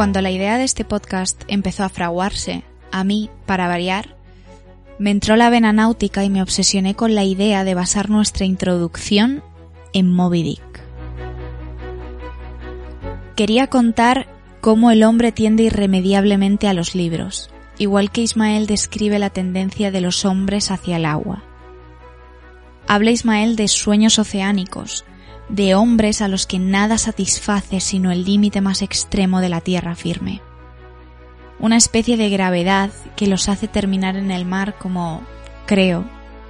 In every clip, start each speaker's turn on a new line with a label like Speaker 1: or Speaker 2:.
Speaker 1: Cuando la idea de este podcast empezó a fraguarse, a mí, para variar, me entró la vena náutica y me obsesioné con la idea de basar nuestra introducción en Moby Dick. Quería contar cómo el hombre tiende irremediablemente a los libros, igual que Ismael describe la tendencia de los hombres hacia el agua. Habla Ismael de sueños oceánicos, de hombres a los que nada satisface sino el límite más extremo de la tierra firme. Una especie de gravedad que los hace terminar en el mar como, creo,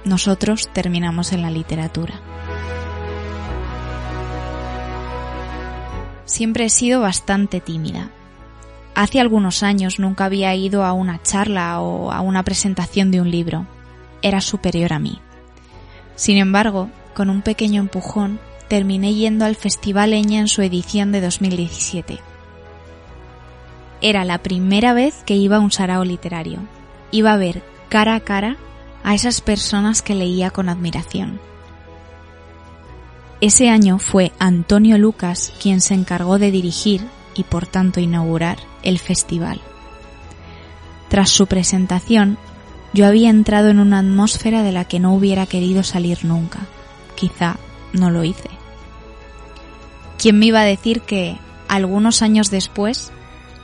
Speaker 1: nosotros terminamos en la literatura. Siempre he sido bastante tímida. Hace algunos años nunca había ido a una charla o a una presentación de un libro. Era superior a mí. Sin embargo, con un pequeño empujón, terminé yendo al Festival Eña en su edición de 2017. Era la primera vez que iba a un sarao literario. Iba a ver cara a cara a esas personas que leía con admiración. Ese año fue Antonio Lucas quien se encargó de dirigir y por tanto inaugurar el festival. Tras su presentación, yo había entrado en una atmósfera de la que no hubiera querido salir nunca. Quizá no lo hice. ¿Quién me iba a decir que, algunos años después,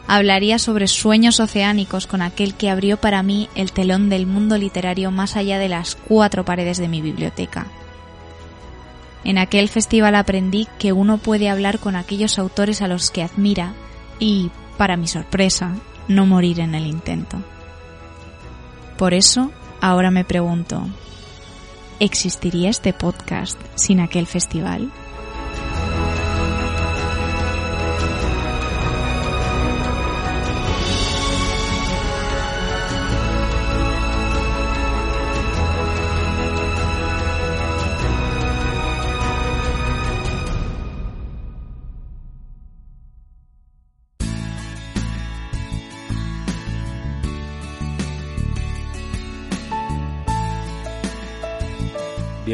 Speaker 1: hablaría sobre sueños oceánicos con aquel que abrió para mí el telón del mundo literario más allá de las cuatro paredes de mi biblioteca? En aquel festival aprendí que uno puede hablar con aquellos autores a los que admira y, para mi sorpresa, no morir en el intento. Por eso, ahora me pregunto, ¿existiría este podcast sin aquel festival?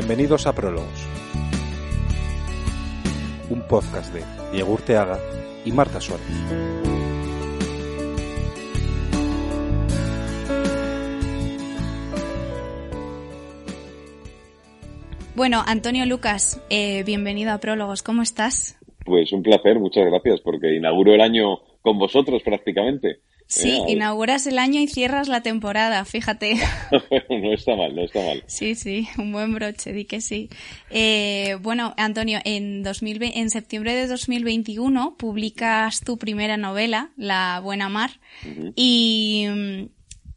Speaker 2: Bienvenidos a Prólogos, un podcast de Diego Urteaga y Marta Suárez.
Speaker 1: Bueno, Antonio Lucas, eh, bienvenido a Prólogos, ¿cómo estás?
Speaker 3: Pues un placer, muchas gracias, porque inauguro el año con vosotros prácticamente.
Speaker 1: Sí,
Speaker 3: Eh,
Speaker 1: inauguras el año y cierras la temporada, fíjate.
Speaker 3: no está mal, no está mal.
Speaker 1: Sí, sí, un buen broche, di que sí. Eh, bueno, Antonio, en, 2020, en septiembre de 2021 publicas tu primera novela, La Buena Mar, y mm,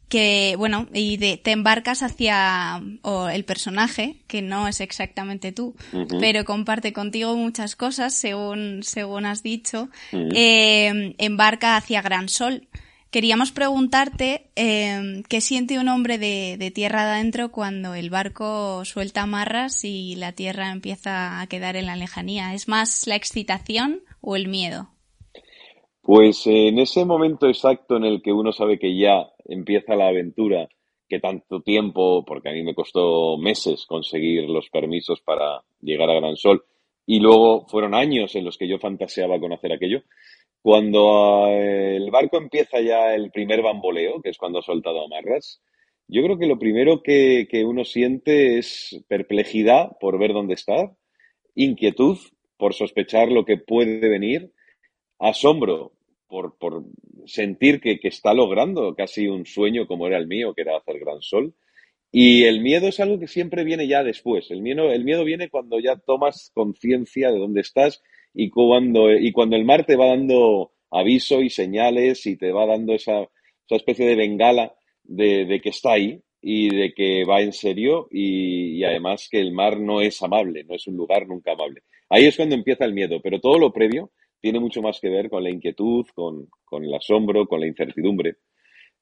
Speaker 1: que, bueno, y de- te embarcas hacia o el personaje, que no es exactamente tú, pero comparte contigo muchas cosas, según, según has dicho, eh, embarca hacia Gran Sol. Queríamos preguntarte eh, qué siente un hombre de, de tierra adentro cuando el barco suelta amarras y la tierra empieza a quedar en la lejanía. ¿Es más la excitación o el miedo?
Speaker 3: Pues en ese momento exacto en el que uno sabe que ya empieza la aventura, que tanto tiempo, porque a mí me costó meses conseguir los permisos para llegar a Gran Sol, y luego fueron años en los que yo fantaseaba con hacer aquello, cuando eh, el barco empieza ya el primer bamboleo, que es cuando ha soltado amarras, yo creo que lo primero que, que uno siente es perplejidad por ver dónde está, inquietud por sospechar lo que puede venir, asombro por, por sentir que, que está logrando casi un sueño como era el mío, que era hacer gran sol. Y el miedo es algo que siempre viene ya después. El miedo, el miedo viene cuando ya tomas conciencia de dónde estás y cuando, y cuando el mar te va dando aviso y señales y te va dando esa, esa especie de bengala de, que está ahí y de que va en serio y, y además que el mar no es amable, no es un lugar nunca amable. Ahí es cuando empieza el miedo, pero todo lo previo tiene mucho más que ver con la inquietud, con, con el asombro, con la incertidumbre.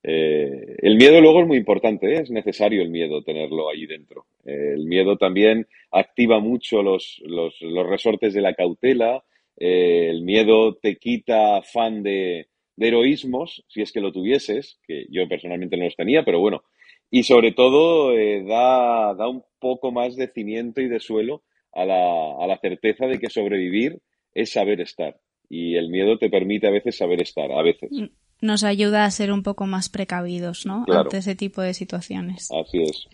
Speaker 3: Eh, el miedo luego es muy importante, ¿eh? es necesario el miedo tenerlo ahí dentro. Eh, el miedo también activa mucho los, los, los resortes de la cautela, el miedo te quita afán de, heroísmos, si es que lo tuvieses, que yo personalmente no los tenía, pero bueno, y sobre todo da, da un poco más de cimiento y de suelo a la, a la certeza de que sobrevivir es saber estar. Y el miedo te permite a veces saber estar, a veces.
Speaker 1: Nos ayuda a ser un poco más precavidos, ¿no? Ante ese tipo de situaciones.
Speaker 3: Así es.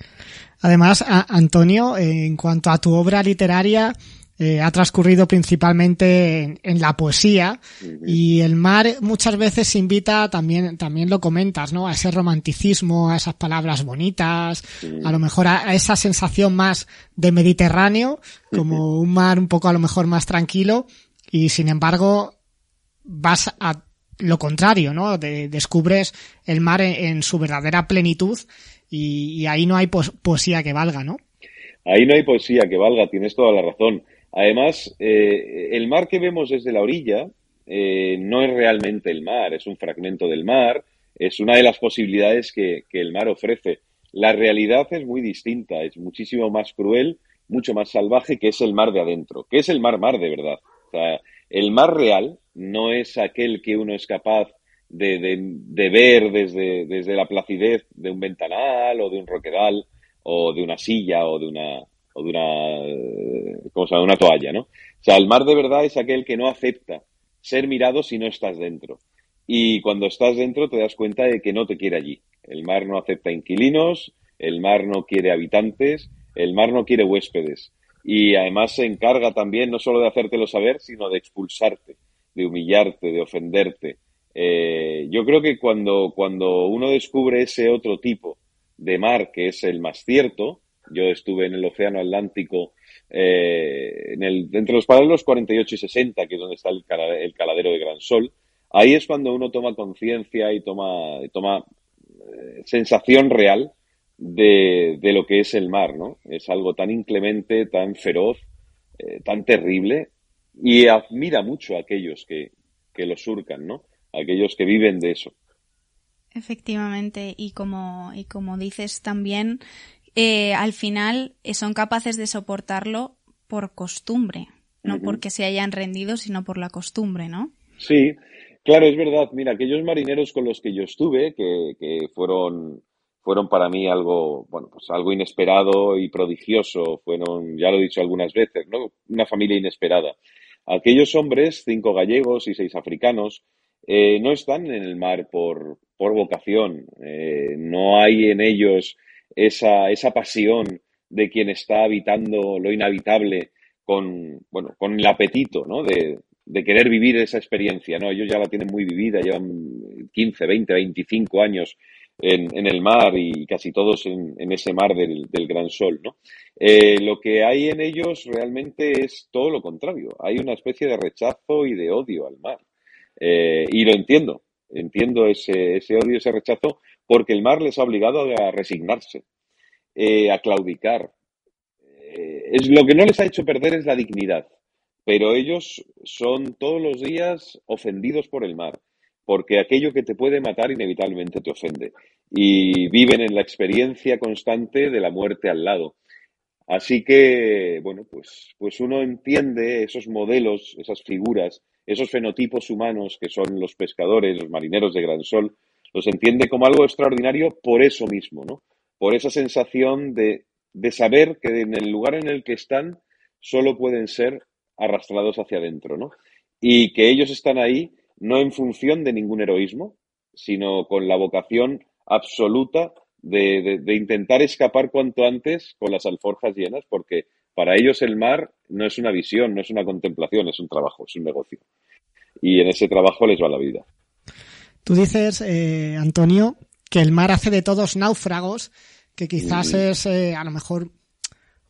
Speaker 4: Además, Antonio, en cuanto a tu obra literaria, eh, ha transcurrido principalmente en, la poesía y el mar muchas veces invita también también lo comentas no a ese romanticismo a esas palabras bonitas a lo mejor a, esa sensación más de Mediterráneo como un mar un poco a lo mejor más tranquilo y sin embargo vas a lo contrario no descubres el mar en, su verdadera plenitud y, ahí no hay poesía que valga no
Speaker 3: ahí no hay poesía que valga tienes toda la razón Además, eh, el mar que vemos desde la orilla eh, no es realmente el mar, es un fragmento del mar, es una de las posibilidades que, el mar ofrece. La realidad es muy distinta, es muchísimo más cruel, mucho más salvaje que es el mar de adentro, que es el mar mar de verdad. O sea, el mar real no es aquel que uno es capaz de, de, ver desde, desde la placidez de un ventanal o de un roquedal o de una silla o de una, o de una, ¿cómo se llama? una toalla, ¿no? O sea, el mar de verdad es aquel que no acepta ser mirado si no estás dentro. Y cuando estás dentro te das cuenta de que no te quiere allí. El mar no acepta inquilinos, el mar no quiere habitantes, el mar no quiere huéspedes. Y además se encarga también no solo de hacértelo saber, sino de expulsarte, de humillarte, de ofenderte. Eh, yo creo que cuando, cuando uno descubre ese otro tipo de mar, que es el más cierto, yo estuve en el Océano Atlántico eh, en el, entre los paralelos 48 y 60, que es donde está el, caladero de Gran Sol. Ahí es cuando uno toma conciencia y toma, toma eh, sensación real de, lo que es el mar, ¿no? Es algo tan inclemente, tan feroz, eh, tan terrible y admira mucho a aquellos que, que lo surcan, ¿no? aquellos que viven de eso.
Speaker 1: Efectivamente, y como, y como dices también, eh, al final eh, son capaces de soportarlo por costumbre, no porque se hayan rendido, sino por la costumbre, ¿no?
Speaker 3: Sí, claro, es verdad. Mira, aquellos marineros con los que yo estuve, que, que fueron fueron para mí algo, bueno, pues algo inesperado y prodigioso. Fueron, ya lo he dicho algunas veces, ¿no? Una familia inesperada. Aquellos hombres, cinco gallegos y seis africanos, eh, no están en el mar por, por vocación. Eh, no hay en ellos esa, esa pasión de quien está habitando lo inhabitable con, bueno, con el apetito, ¿no? De, de querer vivir esa experiencia, ¿no? Ellos ya la tienen muy vivida, llevan 15, 20, 25 años en, en el mar y casi todos en, ese mar del, gran sol, ¿no? Eh, lo que hay en ellos realmente es todo lo contrario. Hay una especie de rechazo y de odio al mar. Eh, y lo entiendo, entiendo ese, ese odio, ese rechazo, porque el mar les ha obligado a resignarse, eh, a claudicar. Es, lo que no les ha hecho perder es la dignidad, pero ellos son todos los días ofendidos por el mar, porque aquello que te puede matar inevitablemente te ofende, y viven en la experiencia constante de la muerte al lado. Así que, bueno, pues, pues uno entiende esos modelos, esas figuras, esos fenotipos humanos que son los pescadores, los marineros de Gran Sol, los entiende como algo extraordinario por eso mismo, ¿no? Por esa sensación de, de saber que en el lugar en el que están solo pueden ser arrastrados hacia adentro, ¿no? Y que ellos están ahí no en función de ningún heroísmo, sino con la vocación absoluta de, de, intentar escapar cuanto antes con las alforjas llenas, porque para ellos el mar no es una visión, no es una contemplación, es un trabajo, es un negocio. Y en ese trabajo les va la vida.
Speaker 4: Tú dices, eh, Antonio, que el mar hace de todos náufragos, que quizás es eh, a lo mejor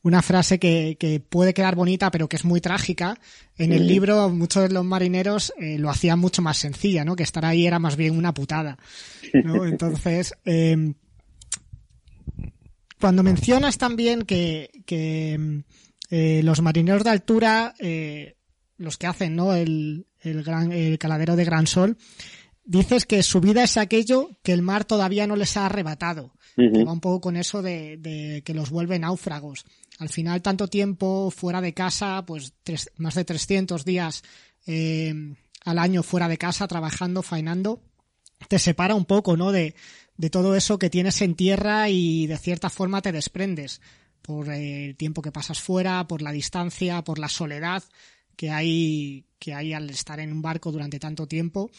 Speaker 4: una frase que, que, puede quedar bonita, pero que es muy trágica. En el libro, muchos de los marineros eh, lo hacían mucho más sencilla, ¿no? Que estar ahí era más bien una putada, ¿no? Entonces, eh, cuando mencionas también que, que eh, los marineros de altura, los que hacen, ¿no? El, el, gran, el caladero de Gran Sol, dices que su vida es aquello que el mar todavía no les ha arrebatado. Que va un poco con eso de, de, que los vuelve náufragos. Al final, tanto tiempo fuera de casa, pues tres, más de 300 días eh, al año fuera de casa, trabajando, faenando, te separa un poco, ¿no? De, de todo eso que tienes en tierra y de cierta forma te desprendes por el tiempo que pasas fuera, por la distancia, por la soledad que hay, que hay al estar en un barco durante tanto tiempo.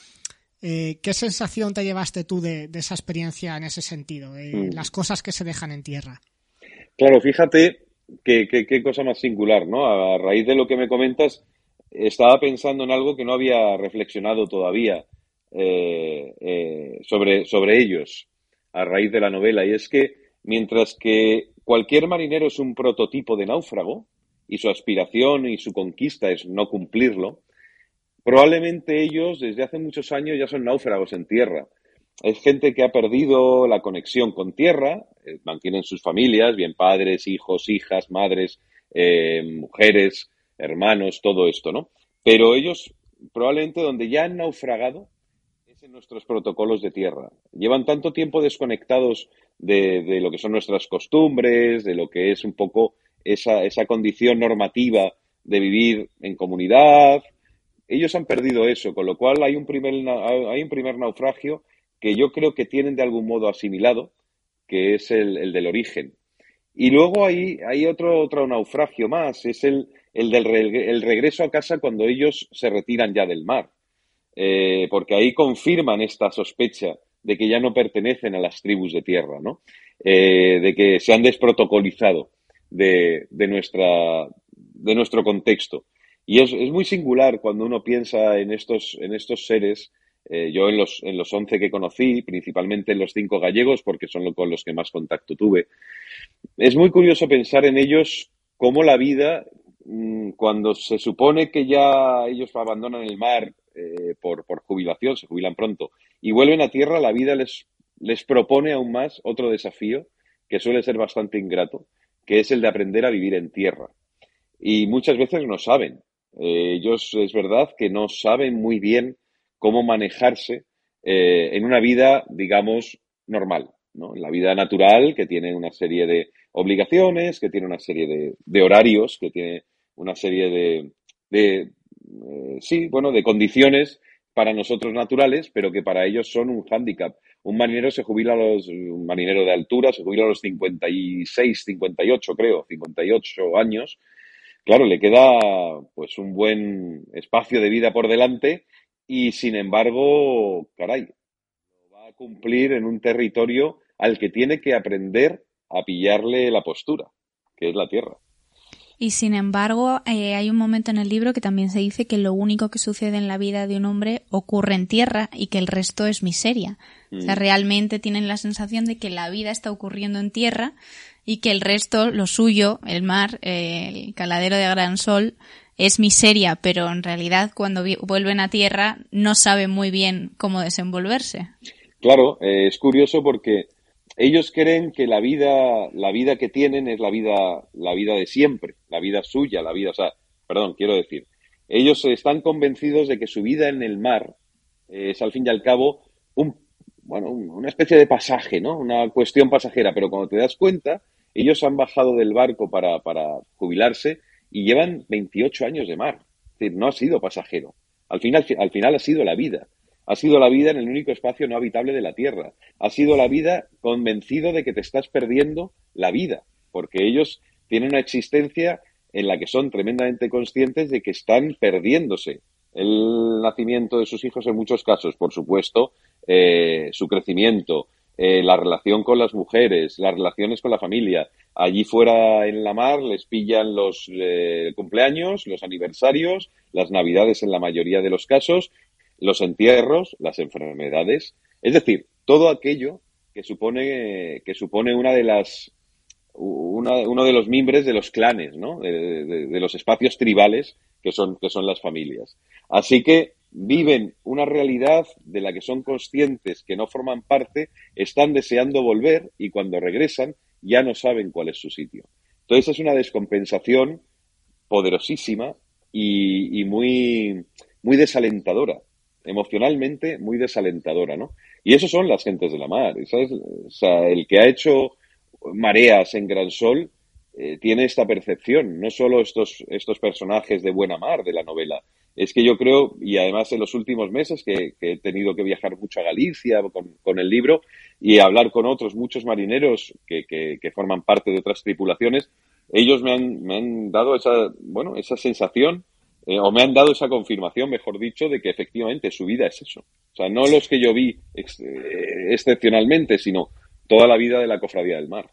Speaker 4: Eh, ¿Qué sensación te llevaste tú de, esa experiencia en ese sentido, de mm. las cosas que se dejan en tierra?
Speaker 3: Claro, fíjate qué, cosa más singular, ¿no? A raíz de lo que me comentas, estaba pensando en algo que no había reflexionado todavía eh, eh, sobre, sobre ellos a raíz de la novela, y es que mientras que cualquier marinero es un prototipo de náufrago, y su aspiración y su conquista es no cumplirlo, probablemente ellos desde hace muchos años ya son náufragos en tierra. Es gente que ha perdido la conexión con tierra, eh, mantienen sus familias, bien padres, hijos, hijas, madres, eh, mujeres, hermanos, todo esto, ¿no? Pero ellos probablemente donde ya han naufragado es en nuestros protocolos de tierra. Llevan tanto tiempo desconectados de, lo que son nuestras costumbres, de lo que es un poco esa, esa condición normativa de vivir en comunidad. Ellos han perdido eso, con lo cual hay un primer, hay un primer naufragio que yo creo que tienen de algún modo asimilado, que es el, del origen. Y luego hay, hay otro, otro naufragio más, es el, el del el regreso a casa cuando ellos se retiran ya del mar. Eh, porque ahí confirman esta sospecha de que ya no pertenecen a las tribus de tierra, ¿no? Eh, de que se han desprotocolizado de, de, nuestra, de nuestro contexto. Y es, es, muy singular cuando uno piensa en estos, en estos seres. Eh, yo en los, en los 11 que conocí, principalmente en los cinco gallegos, porque son con los que más contacto tuve, es muy curioso pensar en ellos cómo la vida, mm, cuando se supone que ya ellos abandonan el mar eh, por, jubilación, se jubilan pronto, y vuelven a tierra, la vida les, les propone aún más otro desafío que suele ser bastante ingrato, que es el de aprender a vivir en tierra. Y muchas veces no saben. Eh, ellos es verdad que no saben muy bien cómo manejarse eh, en una vida, digamos, normal, ¿no? En la vida natural, que tiene una serie de obligaciones, que tiene una serie de, horarios, que tiene una serie de, de eh, sí, bueno, de condiciones para nosotros naturales, pero que para ellos son un hándicap. Un marinero se jubila a los, un marinero de altura se jubila a los 56, 58 creo, 58 años. Claro, le queda pues un buen espacio de vida por delante y sin embargo, caray, va a cumplir en un territorio al que tiene que aprender a pillarle la postura, que es la tierra.
Speaker 1: Y sin embargo, eh, hay un momento en el libro que también se dice que lo único que sucede en la vida de un hombre ocurre en tierra y que el resto es miseria. O sea, mm. realmente tienen la sensación de que la vida está ocurriendo en tierra y que el resto, lo suyo, el mar, el caladero de Gran Sol, es miseria, pero en realidad cuando vuelven a tierra no saben muy bien cómo desenvolverse.
Speaker 3: Claro, eh, es curioso porque ellos creen que la vida, la vida que tienen es la vida, la vida de siempre, la vida suya, la vida, o sea, perdón, quiero decir, ellos están convencidos de que su vida en el mar es al fin y al cabo un, bueno, una especie de pasaje, ¿no? Una cuestión pasajera, pero cuando te das cuenta, ellos han bajado del barco para, para jubilarse y llevan 28 años de mar. Es decir, no ha sido pasajero. Al final, al final ha sido la vida. Ha sido la vida en el único espacio no habitable de la Tierra. Ha sido la vida convencido de que te estás perdiendo la vida, porque ellos tienen una existencia en la que son tremendamente conscientes de que están perdiéndose el nacimiento de sus hijos en muchos casos, por supuesto, eh, su crecimiento, eh, la relación con las mujeres, las relaciones con la familia. Allí fuera en la mar les pillan los eh, cumpleaños, los aniversarios, las navidades en la mayoría de los casos los entierros, las enfermedades, es decir, todo aquello que supone, que supone una de las, uno de los mimbres de los clanes, ¿no? De, los espacios tribales que son, que son las familias. Así que viven una realidad de la que son conscientes que no forman parte, están deseando volver y cuando regresan ya no saben cuál es su sitio. Entonces es una descompensación poderosísima y, muy, muy desalentadora emocionalmente muy desalentadora, ¿no? Y eso son las gentes de la mar, ¿sabes? O sea, el que ha hecho mareas en Gran Sol eh, tiene esta percepción, no solo estos, estos personajes de buena mar de la novela, es que yo creo, y además en los últimos meses que, he tenido que viajar mucho a Galicia con, el libro y hablar con otros muchos marineros que forman parte de otras tripulaciones, ellos me han, me han dado esa, bueno, esa sensación eh, o me han dado esa confirmación, mejor dicho, de que efectivamente su vida es eso. O sea, no los que yo vi eh, excepcionalmente, sino toda la vida de la cofradía del mar.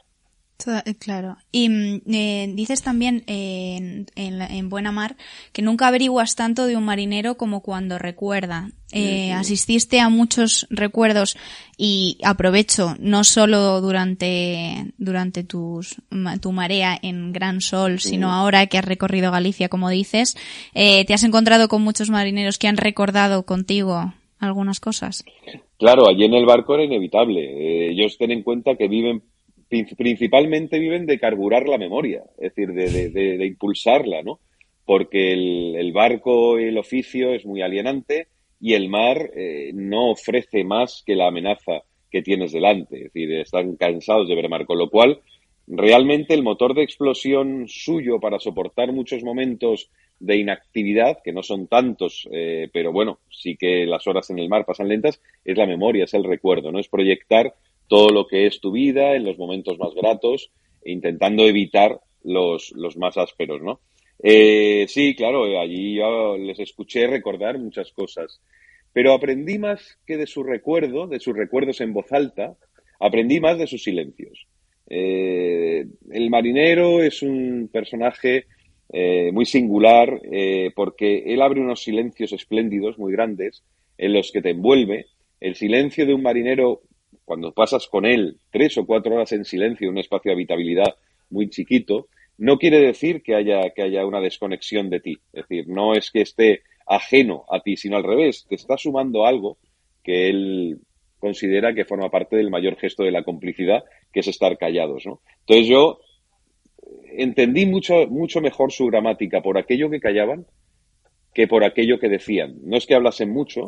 Speaker 1: Eh, claro. Y mm, eh, dices también en, en, Buena Mar que nunca averiguas tanto de un marinero como cuando recuerda. Eh, asististe a muchos recuerdos y aprovecho, no solo durante, durante tus, tu marea en Gran Sol, sino ahora que has recorrido Galicia, como dices, ¿te has encontrado con muchos marineros que han recordado contigo algunas cosas?
Speaker 3: Claro, allí en el barco era inevitable. ellos ten en cuenta que viven principalmente viven de carburar la memoria, es decir, de, impulsarla, ¿no? Porque el, barco, el oficio es muy alienante y el mar eh, no ofrece más que la amenaza que tienes delante, es decir, están cansados de ver mar, con lo cual realmente el motor de explosión suyo para soportar muchos momentos de inactividad, que no son tantos, eh, pero bueno, sí que las horas en el mar pasan lentas, es la memoria, es el recuerdo, ¿no? Es proyectar todo lo que es tu vida en los momentos más gratos, intentando evitar los, los más ásperos, ¿no? Eh, sí, claro, allí yo les escuché recordar muchas cosas, pero aprendí más que de su recuerdo, de sus recuerdos en voz alta, aprendí más de sus silencios. Eh, el marinero es un personaje eh, muy singular porque él abre unos silencios espléndidos, muy grandes, en los que te envuelve. El silencio de un marinero cuando pasas con él tres o cuatro horas en silencio en un espacio de habitabilidad muy chiquito, no quiere decir que haya, que haya una desconexión de ti. Es decir, no es que esté ajeno a ti, sino al revés, te está sumando algo que él considera que forma parte del mayor gesto de la complicidad, que es estar callados. ¿no? Entonces yo entendí mucho, mucho mejor su gramática por aquello que callaban que por aquello que decían. No es que hablasen mucho,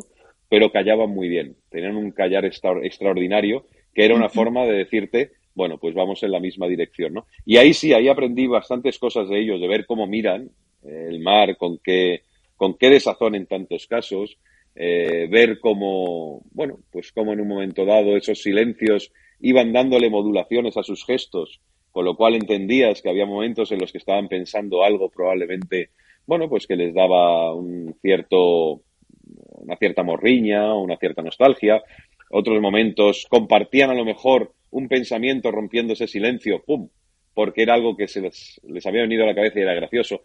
Speaker 3: pero callaban muy bien. Tenían un callar extraordinario que era una forma de decirte, bueno, pues vamos en la misma dirección, ¿no? Y ahí sí, ahí aprendí bastantes cosas de ellos, de ver cómo miran eh, el mar, con qué, con qué desazón en tantos casos, eh, ver cómo, bueno, pues cómo en un momento dado esos silencios iban dándole modulaciones a sus gestos, con lo cual entendías que había momentos en los que estaban pensando algo probablemente, bueno, pues que les daba un cierto una cierta morriña, una cierta nostalgia. Otros momentos compartían a lo mejor un pensamiento rompiendo ese silencio, ¡pum! Porque era algo que se les, había venido a la cabeza y era gracioso.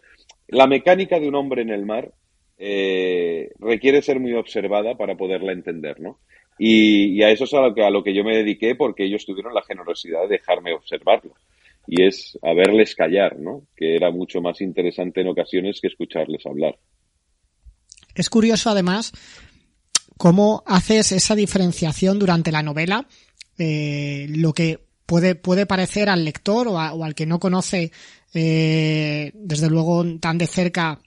Speaker 3: La mecánica de un hombre en el mar eh, requiere ser muy observada para poderla entender, ¿no? Y, a eso es a lo, que, a lo que yo me dediqué porque ellos tuvieron la generosidad de dejarme observarlo. Y es a verles callar, ¿no? Que era mucho más interesante en ocasiones que escucharles hablar.
Speaker 4: Es curioso además cómo haces esa diferenciación durante la novela, eh, lo que puede, puede parecer al lector o, al que no conoce eh, desde luego tan de cerca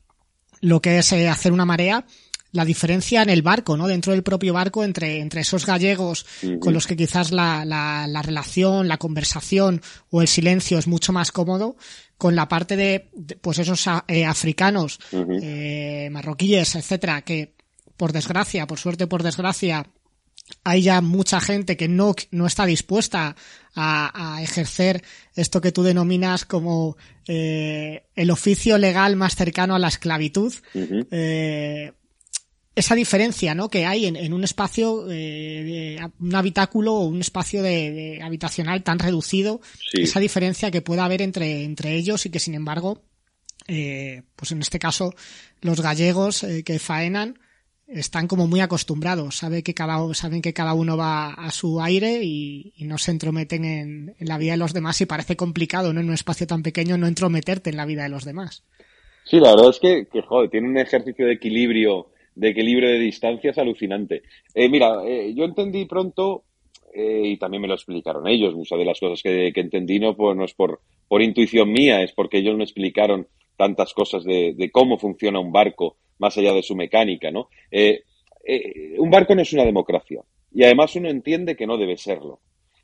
Speaker 4: lo que es eh, hacer una marea, la diferencia en el barco, ¿no? Dentro del propio barco, entre, entre esos gallegos con los que quizás la, la, relación, la conversación o el silencio es mucho más cómodo, con la parte de, pues esos eh, africanos, eh, marroquíes, etcétera, que por desgracia, por suerte, por desgracia, hay ya mucha gente que no, no está dispuesta a, ejercer esto que tú denominas como eh, el oficio legal más cercano a la esclavitud esa diferencia ¿no? que hay en, un espacio, eh, un habitáculo o un espacio de, habitacional tan reducido, esa diferencia que pueda haber entre, entre ellos y que sin embargo, eh, pues en este caso, los gallegos eh, que faenan están como muy acostumbrados, saben que cada, saben que cada uno va a su aire y, no se entrometen en, la vida de los demás y parece complicado ¿no? en un espacio tan pequeño no entrometerte en la vida de los demás.
Speaker 3: Sí, la verdad es que, que joder, tiene un ejercicio de equilibrio de equilibrio de distancias alucinante. Eh, mira, eh, yo entendí pronto, eh, y también me lo explicaron ellos, muchas de las cosas que, entendí no, pues, no es por, por intuición mía, es porque ellos me explicaron tantas cosas de, cómo funciona un barco, más allá de su mecánica, ¿no? un barco no es una democracia, y además uno entiende que no debe serlo.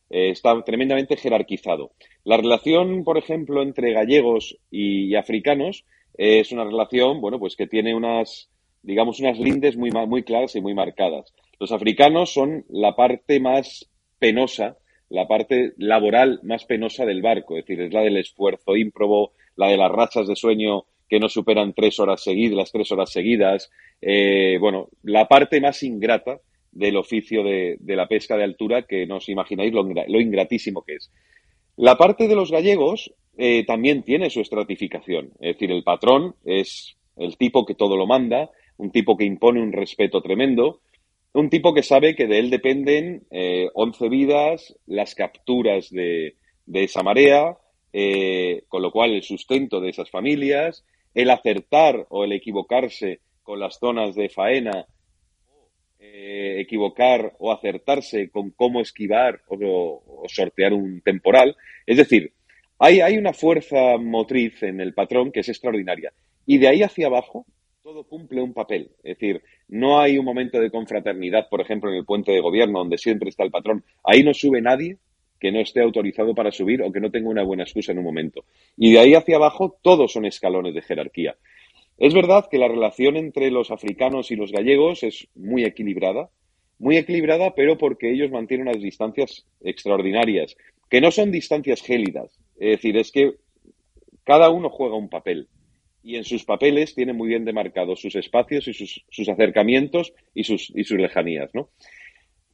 Speaker 3: está tremendamente jerarquizado. La relación, por ejemplo, entre gallegos y africanos es una relación, bueno, pues que tiene unas, digamos, unas lindes muy, muy claras y muy marcadas. Los africanos son la parte más penosa, la parte laboral más penosa del barco, es decir, es la del esfuerzo ímprobo, la de las rachas de sueño que no superan tres horas seguidas, las tres horas seguidas. Eh, bueno, la parte más ingrata del oficio de, la pesca de altura que no os imagináis lo, ingratísimo que es. La parte de los gallegos eh, también tiene su estratificación. Es decir, el patrón es el tipo que todo lo manda, un tipo que impone un respeto tremendo, un tipo que sabe que de él dependen eh, 11 vidas, las capturas de, esa marea, eh, con lo cual el sustento de esas familias, el acertar o el equivocarse con las zonas de faena, eh, equivocar o acertarse con cómo esquivar o, sortear un temporal. Es decir, hay, hay una fuerza motriz en el patrón que es extraordinaria. Y de ahí hacia abajo, todo cumple un papel. Es decir, no hay un momento de confraternidad, por ejemplo, en el puente de gobierno, donde siempre está el patrón. Ahí no sube nadie que no esté autorizado para subir o que no tenga una buena excusa en un momento. Y de ahí hacia abajo, todos son escalones de jerarquía. Es verdad que la relación entre los africanos y los gallegos es muy equilibrada, muy equilibrada, pero porque ellos mantienen unas distancias extraordinarias, que no son distancias gélidas. Es decir, es que cada uno juega un papel y en sus papeles tiene muy bien demarcados sus espacios y sus, acercamientos y sus, y sus lejanías, ¿no?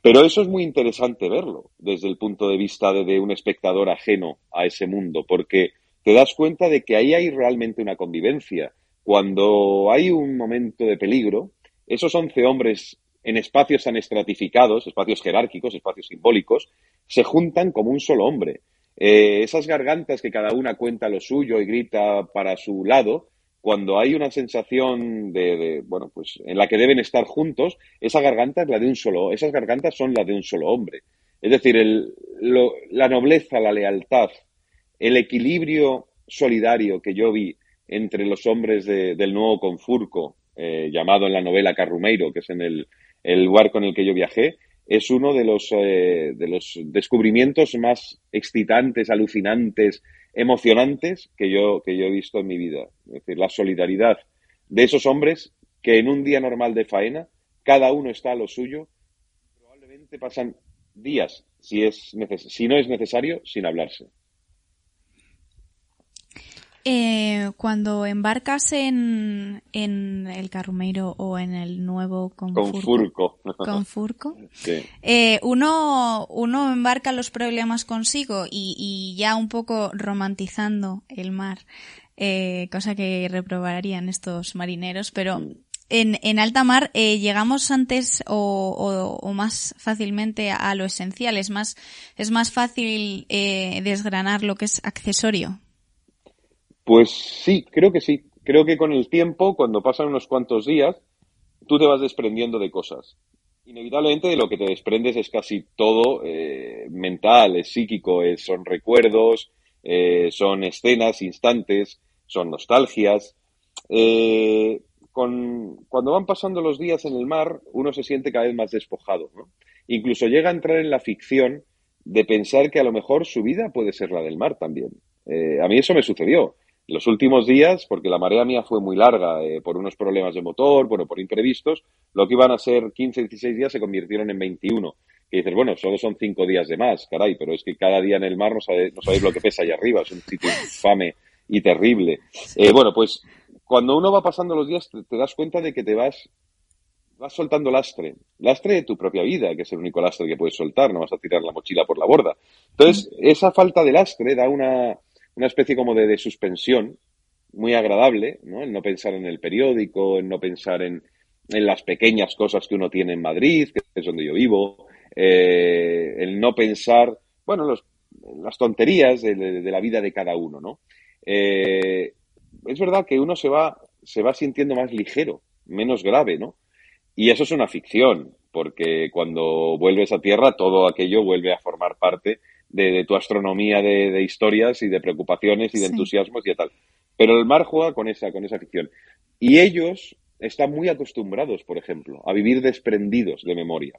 Speaker 3: Pero eso es muy interesante verlo desde el punto de vista de, un espectador ajeno a ese mundo, porque te das cuenta de que ahí hay realmente una convivencia. Cuando hay un momento de peligro, esos once hombres en espacios tan estratificados, espacios jerárquicos, espacios simbólicos, se juntan como un solo hombre. Eh, esas gargantas que cada una cuenta lo suyo y grita para su lado, cuando hay una sensación de, bueno, pues en la que deben estar juntos, esa garganta es la de un solo, esas gargantas son las de un solo hombre. Es decir, el, la nobleza, la lealtad, el equilibrio solidario que yo vi entre los hombres del nuevo Confurco, eh, llamado en la novela Carrumeiro, que es en el, el barco en el que yo viajé, es uno de los, eh, de los descubrimientos más excitantes, alucinantes, emocionantes que yo, que yo he visto en mi vida. Es decir, la solidaridad de esos hombres que en un día normal de faena, cada uno está a lo suyo, probablemente pasan días, si, es si no es necesario, sin hablarse.
Speaker 1: Eh, cuando embarcas en, en, el Carrumeiro o en el nuevo Confurco, Confurco eh, uno, uno embarca los problemas consigo y, y ya un poco romantizando el mar, eh, cosa que reprobarían estos marineros, pero en, en alta mar eh, llegamos antes o, o, o, más fácilmente a, lo esencial, es más, es más fácil eh, desgranar lo que es accesorio.
Speaker 3: Pues sí, creo que sí. Creo que con el tiempo, cuando pasan unos cuantos días, tú te vas desprendiendo de cosas. Inevitablemente de lo que te desprendes es casi todo eh, mental, es psíquico, son recuerdos, eh, son escenas, instantes, son nostalgias. Eh, con, cuando van pasando los días en el mar, uno se siente cada vez más despojado. Incluso llega a entrar en la ficción de pensar que a lo mejor su vida puede ser la del mar también. a mí eso me sucedió los últimos días, porque la marea mía fue muy larga eh, por unos problemas de motor, bueno, por imprevistos, lo que iban a ser 15, 16 días se convirtieron en 21. Y dices, bueno, solo son 5 días de más, caray, pero es que cada día en el mar no, sabéis, no sabéis lo que pesa allá arriba, es un sitio infame y terrible. Eh, bueno, pues cuando uno va pasando los días te, das cuenta de que te vas vas soltando lastre, lastre de tu propia vida, que es el único lastre que puedes soltar, no vas a tirar la mochila por la borda. Entonces, esa falta de lastre da una, una especie como de, suspensión muy agradable, ¿no? El no pensar en el periódico, el no pensar en, en las pequeñas cosas que uno tiene en Madrid, que es donde yo vivo, eh, el no pensar, bueno, los, las tonterías de, la vida de cada uno, ¿no? Eh, es verdad que uno se va, se va sintiendo más ligero, menos grave, ¿no? Y eso es una ficción, porque cuando vuelves a tierra todo aquello vuelve a formar parte de, tu astronomía de, historias y de preocupaciones y de entusiasmos y tal. Pero el mar juega con esa, con esa ficción. Y ellos están muy acostumbrados, por ejemplo, a vivir desprendidos de memoria.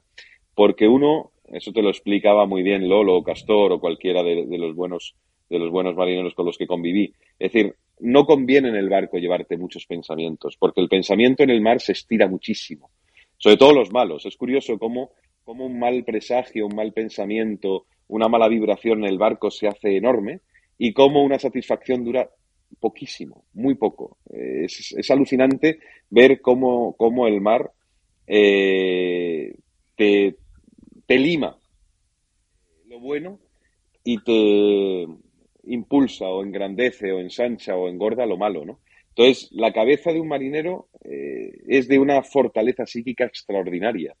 Speaker 3: Porque uno, eso te lo explicaba muy bien Lolo, Castor o cualquiera de, los buenos de los buenos marineros con los que conviví. Es decir, no conviene en el barco llevarte muchos pensamientos, porque el pensamiento en el mar se estira muchísimo. Sobre todo los malos. Es curioso cómo, cómo un mal presagio, un mal pensamiento, una mala vibración en el barco se hace enorme y cómo una satisfacción dura poquísimo, muy poco. Es, alucinante ver cómo, cómo el mar eh, te, te lima lo bueno y te impulsa o engrandece o ensancha o engorda lo malo, ¿no? Entonces, la cabeza de un marinero eh, es de una fortaleza psíquica extraordinaria,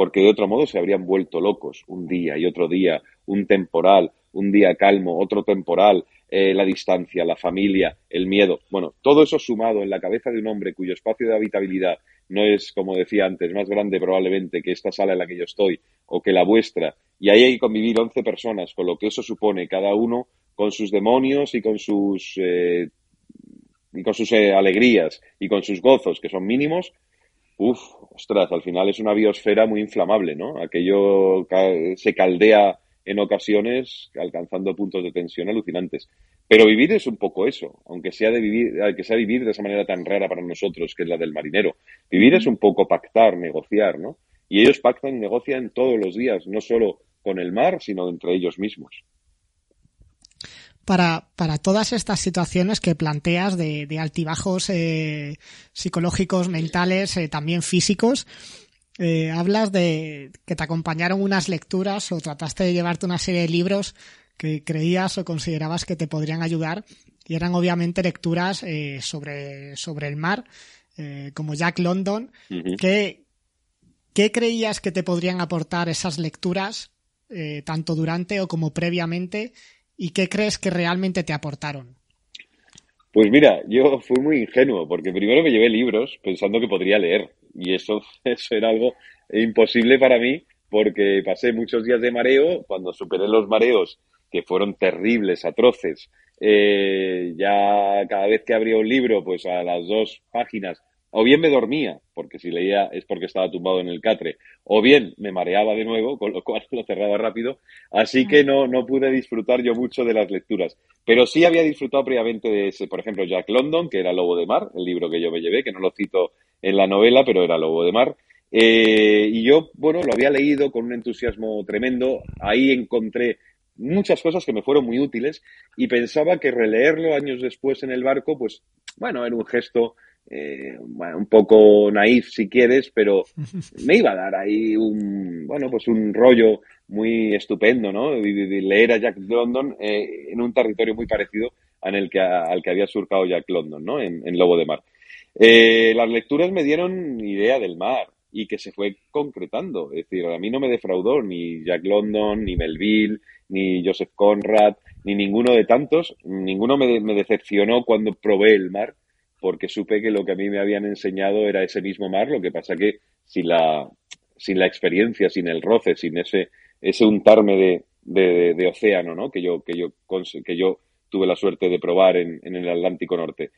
Speaker 3: porque de otro modo se habrían vuelto locos un día y otro día, un temporal, un día calmo, otro temporal, eh, la distancia, la familia, el miedo. Bueno, todo eso sumado en la cabeza de un hombre cuyo espacio de habitabilidad no es, como decía antes, más grande probablemente que esta sala en la que yo estoy o que la vuestra, y ahí hay que convivir 11 personas, con lo que eso supone, cada uno con sus demonios y con sus eh, y con sus eh, alegrías y con sus gozos, que son mínimos, uff, ostras, al final es una biosfera muy inflamable, ¿no? Aquello se caldea en ocasiones alcanzando puntos de tensión alucinantes. Pero vivir es un poco eso, aunque sea de vivir, aunque sea vivir de esa manera tan rara para nosotros, que es la del marinero. Vivir es un poco pactar, negociar, ¿no? Y ellos pactan y negocian todos los días, no solo con el mar, sino entre ellos mismos
Speaker 4: para, para todas estas situaciones que planteas de, de altibajos eh, psicológicos, mentales, eh, también físicos. Eh, hablas de que te acompañaron unas lecturas o trataste de llevarte una serie de libros que creías o considerabas que te podrían ayudar y eran obviamente lecturas eh, sobre, sobre el mar, eh, como Jack London. ¿Qué, ¿Qué creías que te podrían aportar esas lecturas, tanto durante o como previamente? Y qué crees que realmente te aportaron?
Speaker 3: Pues mira, yo fui muy ingenuo porque primero me llevé libros pensando que podría leer y eso, eso era algo imposible para mí porque pasé muchos días de mareo, cuando superé los mareos que fueron terribles, atroces, eh, ya cada vez que abría un libro, pues a las dos páginas o bien me dormía, porque si leía es porque estaba tumbado en el catre, o bien me mareaba de nuevo, con lo cual lo cerraba rápido, así que no, no pude disfrutar yo mucho de las lecturas. Pero sí había disfrutado previamente de ese, por ejemplo, Jack London, que era Lobo de Mar, el libro que yo me llevé, que no lo cito en la novela, pero era Lobo de Mar. Eh, y yo, bueno, lo había leído con un entusiasmo tremendo, ahí encontré muchas cosas que me fueron muy útiles y pensaba que releerlo años después en el barco, pues, bueno, era un gesto eh, bueno, un poco naif si quieres, pero me iba a dar ahí un, bueno, pues un rollo muy estupendo, ¿no? Leer a Jack London eh, en un territorio muy parecido al, el que, al que había surcado Jack London, ¿no? En, Lobo de Mar. Eh, las lecturas me dieron idea del mar y que se fue concretando. Es decir, a mí no me defraudó ni Jack London, ni Melville, ni Joseph Conrad, ni ninguno de tantos. Ninguno me, me decepcionó cuando probé el mar porque supe que lo que a mí me habían enseñado era ese mismo mar, lo que pasa que sin la, sin la experiencia, sin el roce, sin ese, ese untarme de, de, océano, ¿no? Que yo, que yo, que yo tuve la suerte de probar en, en, el Atlántico Norte.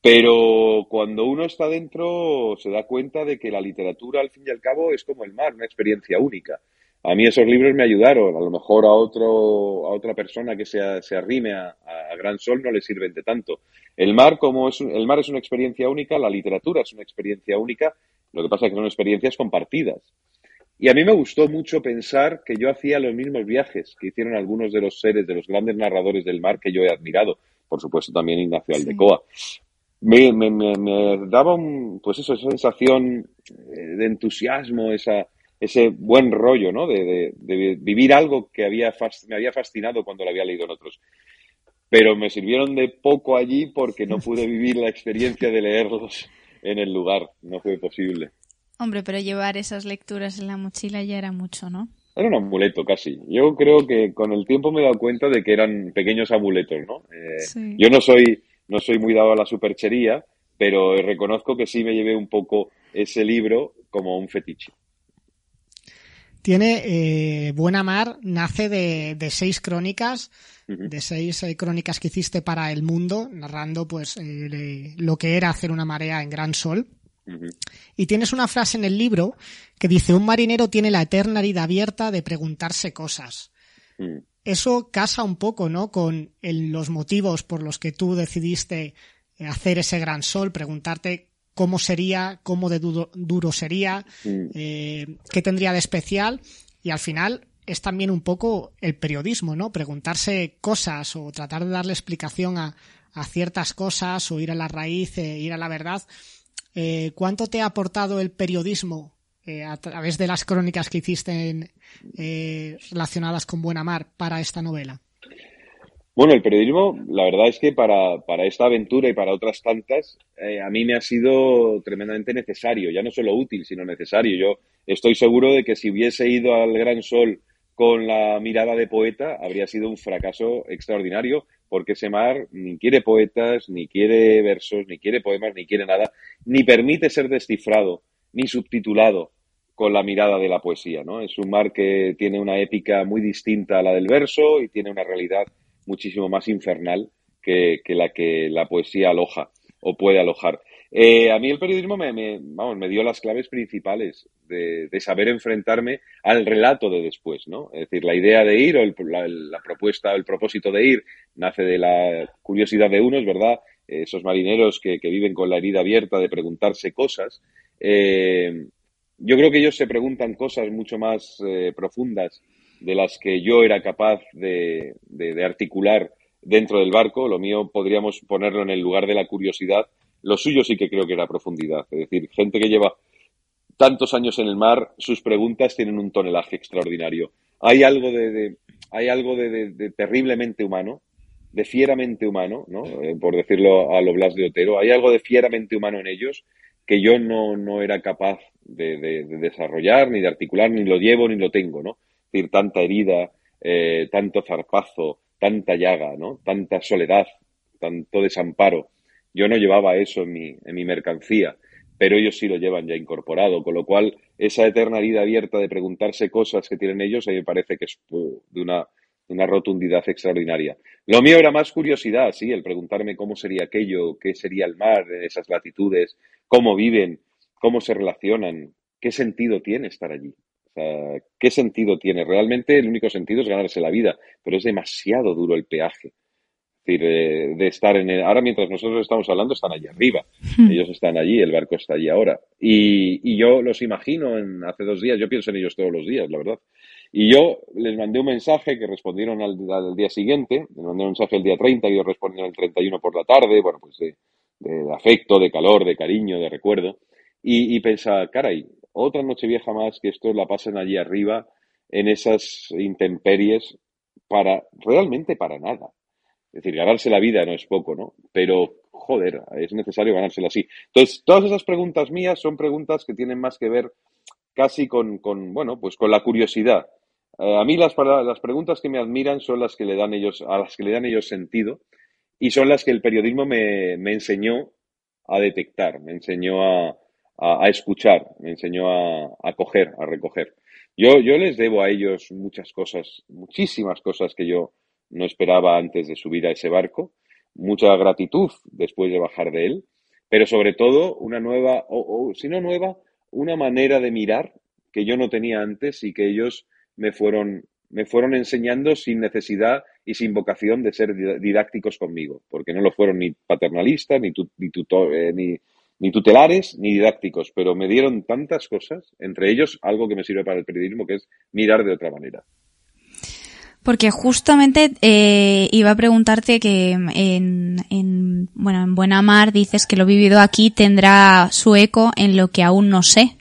Speaker 3: Pero cuando uno está dentro se da cuenta de que la literatura, al fin y al cabo, es como el mar, una experiencia única a mí esos libros me ayudaron. A lo mejor a otro, a otra persona que se, se arrime a, Gran Sol no le sirven de tanto. El mar, como es el mar es una experiencia única, la literatura es una experiencia única. Lo que pasa es que son experiencias compartidas. Y a mí me gustó mucho pensar que yo hacía los mismos viajes que hicieron algunos de los seres, de los grandes narradores del mar que yo he admirado. Por supuesto, también Ignacio Aldecoa. Me, me, me, me, daba un, pues eso, esa sensación eh, de entusiasmo, esa, ese buen rollo, ¿no? De, vivir algo que había me había fascinado cuando lo había leído en otros. Pero me sirvieron de poco allí porque no pude vivir la experiencia de leerlos en el lugar. No fue posible.
Speaker 1: Hombre, pero llevar esas lecturas en la mochila ya era mucho, ¿no?
Speaker 3: Era un amuleto casi. Yo creo que con el tiempo me he dado cuenta de que eran pequeños amuletos, ¿no? Eh, yo no soy, no soy muy dado a la superchería, pero reconozco que sí me llevé un poco ese libro como un fetiche.
Speaker 4: Tiene eh, Buena Mar, nace de, de seis crónicas, de seis eh, crónicas que hiciste para el mundo, narrando pues eh, lo que era hacer una marea en gran sol. Y tienes una frase en el libro que dice, un marinero tiene la eterna herida abierta de preguntarse cosas. Mm. Eso casa un poco, ¿no? Con los motivos por los que tú decidiste hacer ese gran sol, preguntarte cómo sería, cómo de duro, sería, mm. eh, qué tendría de especial y al final es también un poco el periodismo, ¿no? Preguntarse cosas o tratar de darle explicación a, a ciertas cosas o ir a la raíz, eh, ir a la verdad. Eh, ¿Cuánto te ha aportado el periodismo eh, a través de las crónicas que hiciste relacionadas con Buena Mar para esta novela?
Speaker 3: Bueno, el periodismo, la verdad es que para, para esta aventura y para otras tantas, a mí me ha sido tremendamente necesario, ya no solo útil, sino necesario. Yo estoy seguro de que si hubiese ido al Gran Sol con la mirada de poeta, habría sido un fracaso extraordinario, porque ese mar ni quiere poetas, ni quiere versos, ni quiere poemas, ni quiere nada, ni permite ser descifrado, ni subtitulado con la mirada de la poesía, ¿no? Es un mar que tiene una épica muy distinta a la del verso y tiene una realidad muchísimo más infernal que, la que la poesía aloja o puede alojar. Eh, a mí el periodismo me, vamos, me dio las claves principales de, saber enfrentarme al relato de después, ¿no? Es decir, la idea de ir o la, propuesta, el propósito de ir nace de la curiosidad de unos, ¿verdad? Esos marineros que, viven con la herida abierta de preguntarse cosas. Eh, yo creo que ellos se preguntan cosas mucho más eh, profundas de las que yo era capaz de articular dentro del barco. Lo mío podríamos ponerlo en el lugar de la curiosidad lo suyo sí que creo que era profundidad. Es decir, gente que lleva tantos años en el mar, sus preguntas tienen un tonelaje extraordinario. Hay algo de, hay algo de, terriblemente humano, de fieramente humano, ¿no? Eh, por decirlo a lo Blas de Otero. Hay algo de fieramente humano en ellos que yo no, no era capaz de, desarrollar, ni de articular, ni lo llevo, ni lo tengo, ¿no? Es decir, tanta herida, eh, tanto zarpazo, tanta llaga, ¿no? Tanta soledad, tanto desamparo. Yo no llevaba eso en mi, en mi mercancía, pero ellos sí lo llevan ya incorporado, con lo cual esa eterna vida abierta de preguntarse cosas que tienen ellos, a mí me parece que es uh, de una, una rotundidad extraordinaria. Lo mío era más curiosidad, sí, el preguntarme cómo sería aquello, qué sería el mar en esas latitudes, cómo viven, cómo se relacionan, qué sentido tiene estar allí. Sea, ¿qué sentido tiene? Realmente el único sentido es ganarse la vida, pero es demasiado duro el peaje decir, de, estar en el, ahora mientras nosotros estamos hablando están allí arriba, hmm. ellos están allí, el barco está allí ahora. Y, y yo los imagino en, hace dos días, yo pienso en ellos todos los días, la verdad. Y yo les mandé un mensaje que respondieron al, día siguiente, les mandé un mensaje el día 30 y ellos respondieron el 31 por la tarde, bueno, pues de, de afecto, de calor, de cariño, de recuerdo. Y, y pensaba, caray, otra noche vieja más que estos la pasen allí arriba en esas intemperies para, realmente para nada. Es decir, ganarse la vida no es poco, ¿no? Pero, joder, es necesario ganársela así. Entonces, todas esas preguntas mías son preguntas que tienen más que ver casi con, con bueno, pues con la curiosidad. Eh, a mí las, las preguntas que me admiran son las que le dan ellos, a las que le dan ellos sentido y son las que el periodismo me, me enseñó a detectar, me enseñó a, a, escuchar, me enseñó a, a coger, a recoger. Yo, yo les debo a ellos muchas cosas, muchísimas cosas que yo no esperaba antes de subir a ese barco, mucha gratitud después de bajar de él, pero sobre todo una nueva, o, si no nueva, una manera de mirar que yo no tenía antes y que ellos me fueron, me fueron enseñando sin necesidad y sin vocación de ser didácticos conmigo, porque no lo fueron ni paternalistas, ni, eh, ni, ni tutelares, ni didácticos, pero me dieron tantas cosas, entre ellos algo que me sirve para el periodismo, que es mirar de otra manera.
Speaker 1: Porque justamente eh, iba a preguntarte que en, en, bueno, en Buena Mar dices que lo vivido aquí tendrá su eco en lo que aún no sé.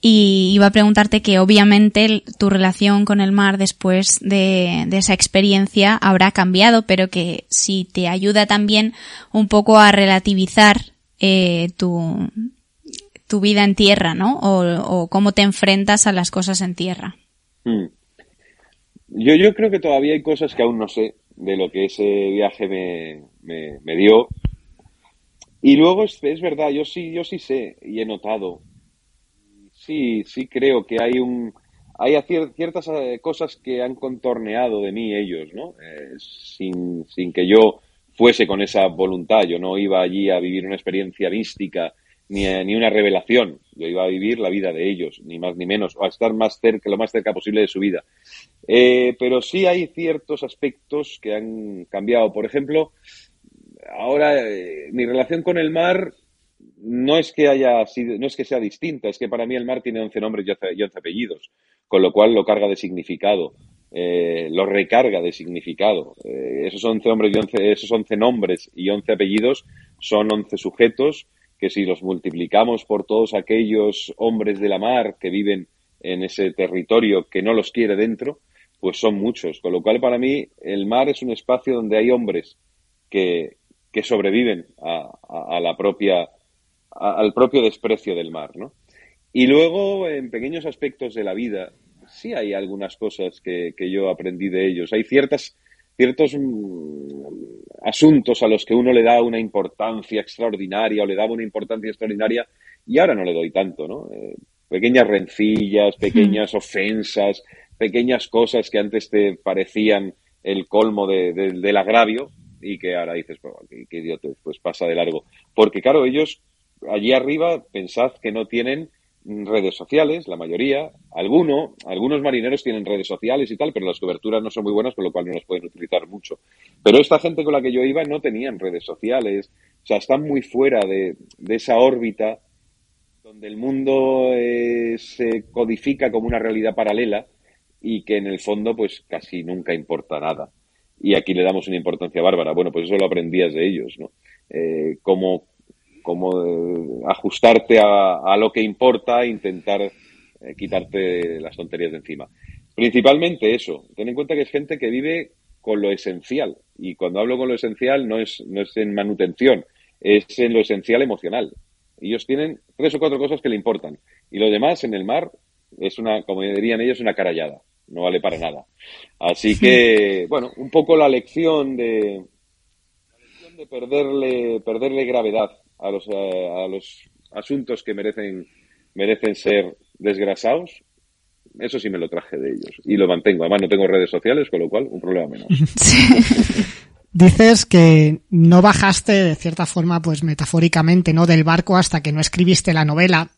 Speaker 1: Y iba a preguntarte que obviamente tu relación con el mar después de, de, esa experiencia habrá cambiado, pero que si te ayuda también un poco a relativizar eh, tu, tu vida en tierra, ¿no? O, cómo te enfrentas a las cosas en tierra.
Speaker 3: Mm. Yo, yo creo que todavía hay cosas que aún no sé de lo que ese viaje me, me, dio. Y luego es, es, verdad, yo sí, yo sí sé y he notado. Sí, sí creo que hay un hay ciertas eh, cosas que han contorneado de mí ellos, ¿no? Eh, sin, sin que yo fuese con esa voluntad. Yo no iba allí a vivir una experiencia mística ni, ni una revelación. Yo iba a vivir la vida de ellos, ni más ni menos, o a estar más cerca, lo más cerca posible de su vida. Eh, pero sí hay ciertos aspectos que han cambiado. Por ejemplo, ahora eh, mi relación con el mar no es que haya sido, no es que sea distinta, es que para mí el mar tiene 11 nombres y 11 apellidos, con lo cual lo carga de significado. Eh, lo recarga de significado. Eh, esos 11 hombres y 11, esos 11 nombres y 11 apellidos son 11 sujetos que si los multiplicamos por todos aquellos hombres de la mar que viven en ese territorio que no los quiere dentro, pues son muchos. Con lo cual, para mí, el mar es un espacio donde hay hombres que, que sobreviven a, la propia, al propio desprecio del mar, ¿no? Y luego, en pequeños aspectos de la vida, sí hay algunas cosas que, que yo aprendí de ellos. Hay ciertas, ciertos mm, asuntos a los que uno le da una importancia extraordinaria o le daba una importancia extraordinaria y ahora no le doy tanto, ¿no? Eh, pequeñas rencillas, pequeñas ofensas, pequeñas cosas que antes te parecían el colmo del agravio y que ahora dices, pues, qué, idiota, pues pasa de largo. Porque claro, ellos allí arriba pensad que no tienen redes sociales, la mayoría, alguno, algunos marineros tienen redes sociales y tal, pero las coberturas no son muy buenas, con lo cual no las pueden utilizar mucho. Pero esta gente con la que yo iba no tenían redes sociales, o sea, están muy fuera de, de esa órbita donde el mundo eh, se codifica como una realidad paralela y que en el fondo pues casi nunca importa nada. Y aquí le damos una importancia bárbara. Bueno, pues eso lo aprendías de ellos, ¿no? Eh, cómo, eh, ajustarte a, lo que importa e intentar eh, quitarte las tonterías de encima. Principalmente eso. Ten en cuenta que es gente que vive con lo esencial. Y cuando hablo con lo esencial no es, no es en manutención, es en lo esencial emocional. Ellos tienen tres o cuatro cosas que le importan. Y lo demás en el mar es una, como dirían ellos, una carallada. No vale para nada. Así que, bueno, un poco la lección de, la lección de perderle, perderle gravedad a los, a, los asuntos que merecen, merecen ser desgrasados. Eso sí me lo traje de ellos y lo mantengo. Además no tengo redes sociales, con lo cual un problema menos.
Speaker 4: Dices que no bajaste de cierta forma, pues metafóricamente, ¿no? Del barco hasta que no escribiste la novela.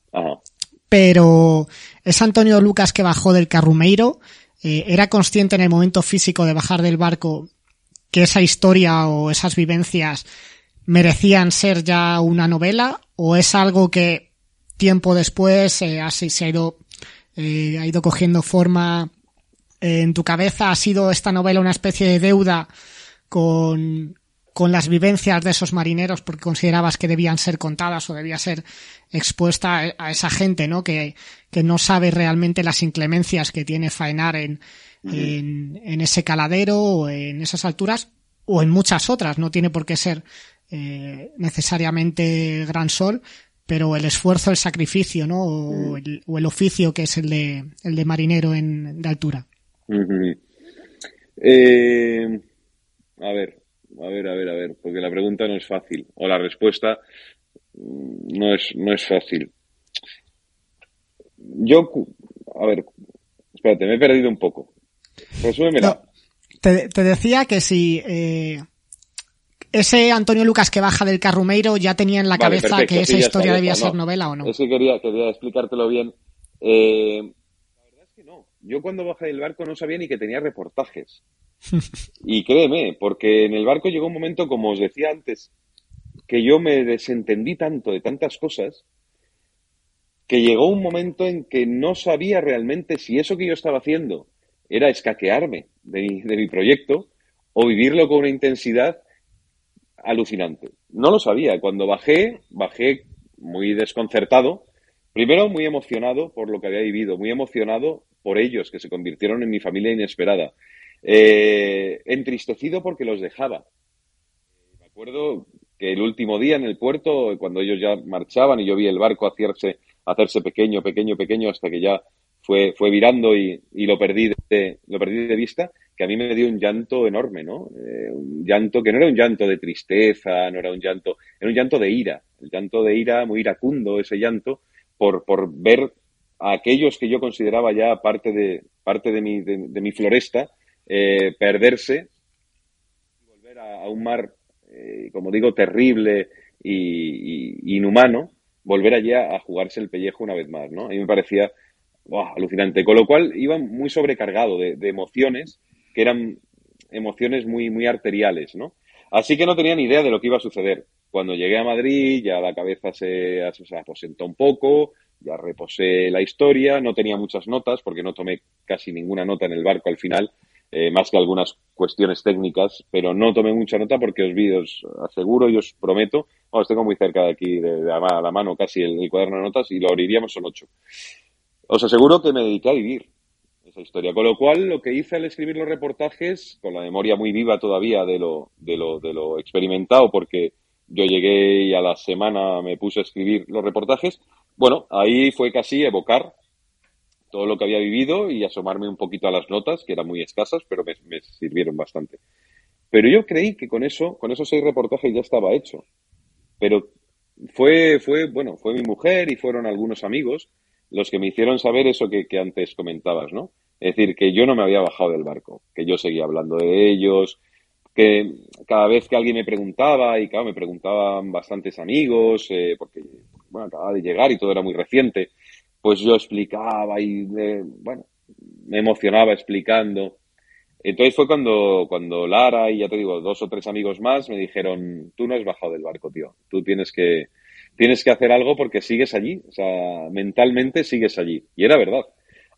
Speaker 4: Pero es Antonio Lucas que bajó del Carrumeiro. Eh, ¿Era consciente en el momento físico de bajar del barco que esa historia o esas vivencias merecían ser ya una novela? ¿O es algo que tiempo después eh, así se ha ido, eh, ha ido cogiendo forma en tu cabeza? ¿Ha sido esta novela una especie de deuda con, con las vivencias de esos marineros porque considerabas que debían ser contadas o debía ser expuesta a esa gente, ¿no? Que, que no sabe realmente las inclemencias que tiene faenar en, en, ese caladero o en esas alturas o en muchas otras. No tiene por qué ser eh, necesariamente gran sol, pero el esfuerzo, el sacrificio, ¿no? O, el, o el, oficio que es el de, el de marinero en, de altura.
Speaker 3: eh, a ver, a ver, a ver, a ver, porque la pregunta no es fácil, o la respuesta mm, no es, no es fácil. Yo, a ver, espérate, me he perdido un poco. Resúmemela.
Speaker 4: te, te, decía que si eh, ese Antonio Lucas que baja del Carrumeiro ya tenía en la cabeza que esa historia debía ser novela o no.
Speaker 3: Eso quería, quería explicártelo bien. Eh, la verdad es que no. Yo cuando bajé del barco no sabía ni que tenía reportajes. Y créeme, porque en el barco llegó un momento, como os decía antes, que yo me desentendí tanto de tantas cosas, que llegó un momento en que no sabía realmente si eso que yo estaba haciendo era escaquearme de mi, de mi proyecto o vivirlo con una intensidad alucinante. No lo sabía. Cuando bajé, bajé muy desconcertado, primero muy emocionado por lo que había vivido, muy emocionado por ellos, que se convirtieron en mi familia inesperada. Eh, entristecido porque los dejaba. Me acuerdo que el último día en el puerto, cuando ellos ya marchaban y yo vi el barco hacerse, hacerse pequeño, pequeño, pequeño, hasta que ya fue, fue virando y, y lo, perdí de, lo perdí de vista, que a mí me dio un llanto enorme, ¿no? Eh, un llanto que no era un llanto de tristeza, no era un llanto, era un llanto de ira, el llanto de ira, muy iracundo ese llanto, por, por ver a aquellos que yo consideraba ya parte de, parte de mi, de mi floresta, eh, perderse y volver a, un mar, eh, como digo, terrible y, inhumano, volver allí a, jugarse el pellejo una vez más, ¿no? A mí me parecía alucinante. Con lo cual iba muy sobrecargado de, emociones que eran emociones muy, muy arteriales, ¿no? Así que no tenía ni idea de lo que iba a suceder. cuando llegué a Madrid ya la cabeza se, se aposentó un poco, ya reposé la historia, no tenía muchas notas porque no tomé casi ninguna nota en el barco al final, eh, más que algunas cuestiones técnicas, pero no tomé mucha nota porque os vi, os aseguro y os prometo, os tengo muy cerca de aquí, de, la mano casi el, cuaderno de notas y lo abriríamos son ocho. Os aseguro que me dediqué a vivir esa historia, con lo cual lo que hice al escribir los reportajes, con la memoria muy viva todavía de lo, de lo, de lo experimentado, porque yo llegué y a la semana me puse a escribir los reportajes, bueno, ahí fue casi evocar todo lo que había vivido y asomarme un poquito a las notas, que eran muy escasas, pero me, sirvieron bastante. Pero yo creí que con eso, con esos seis reportajes ya estaba hecho. Pero fue, fue, bueno, fue mi mujer y fueron algunos amigos los que me hicieron saber eso que, antes comentabas, ¿no? Es decir, que yo no me había bajado del barco, que yo seguía hablando de ellos, que cada vez que alguien me preguntaba, y claro, me preguntaban bastantes amigos, eh, porque, bueno, acababa de llegar y todo era muy reciente, pues yo explicaba y, bueno, me emocionaba explicando. Entonces fue cuando, cuando Lara y ya te digo, dos o tres amigos más me dijeron, tú no has bajado del barco, tío. Tú tienes que, tienes que hacer algo porque sigues allí. O sea, mentalmente sigues allí. Y era verdad.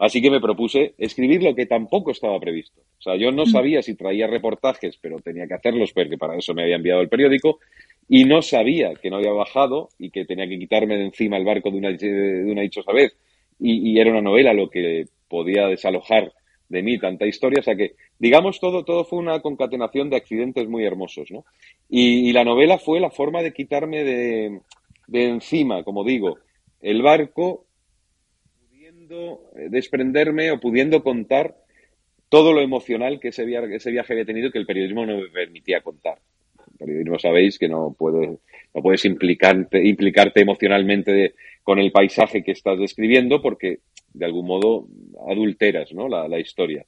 Speaker 3: Así que me propuse escribir lo que tampoco estaba previsto. O sea, yo no mm. sabía si traía reportajes, pero tenía que hacerlos porque para eso me había enviado el periódico y no sabía que no había bajado y que tenía que quitarme de encima el barco de una, de una dichosa vez. Y, era una novela lo que podía desalojar de mí tanta historia. O sea que, digamos, todo, todo fue una concatenación de accidentes muy hermosos, ¿no? Y, la novela fue la forma de quitarme de, de encima, como digo, el barco, pudiendo eh, desprenderme o pudiendo contar todo lo emocional que ese viaje, ese viaje había tenido que el periodismo no me permitía contar periodismo sabéis que no puedes, no puedes implicarte, implicarte emocionalmente con el paisaje que estás describiendo porque de algún modo adulteras ¿no? la, historia.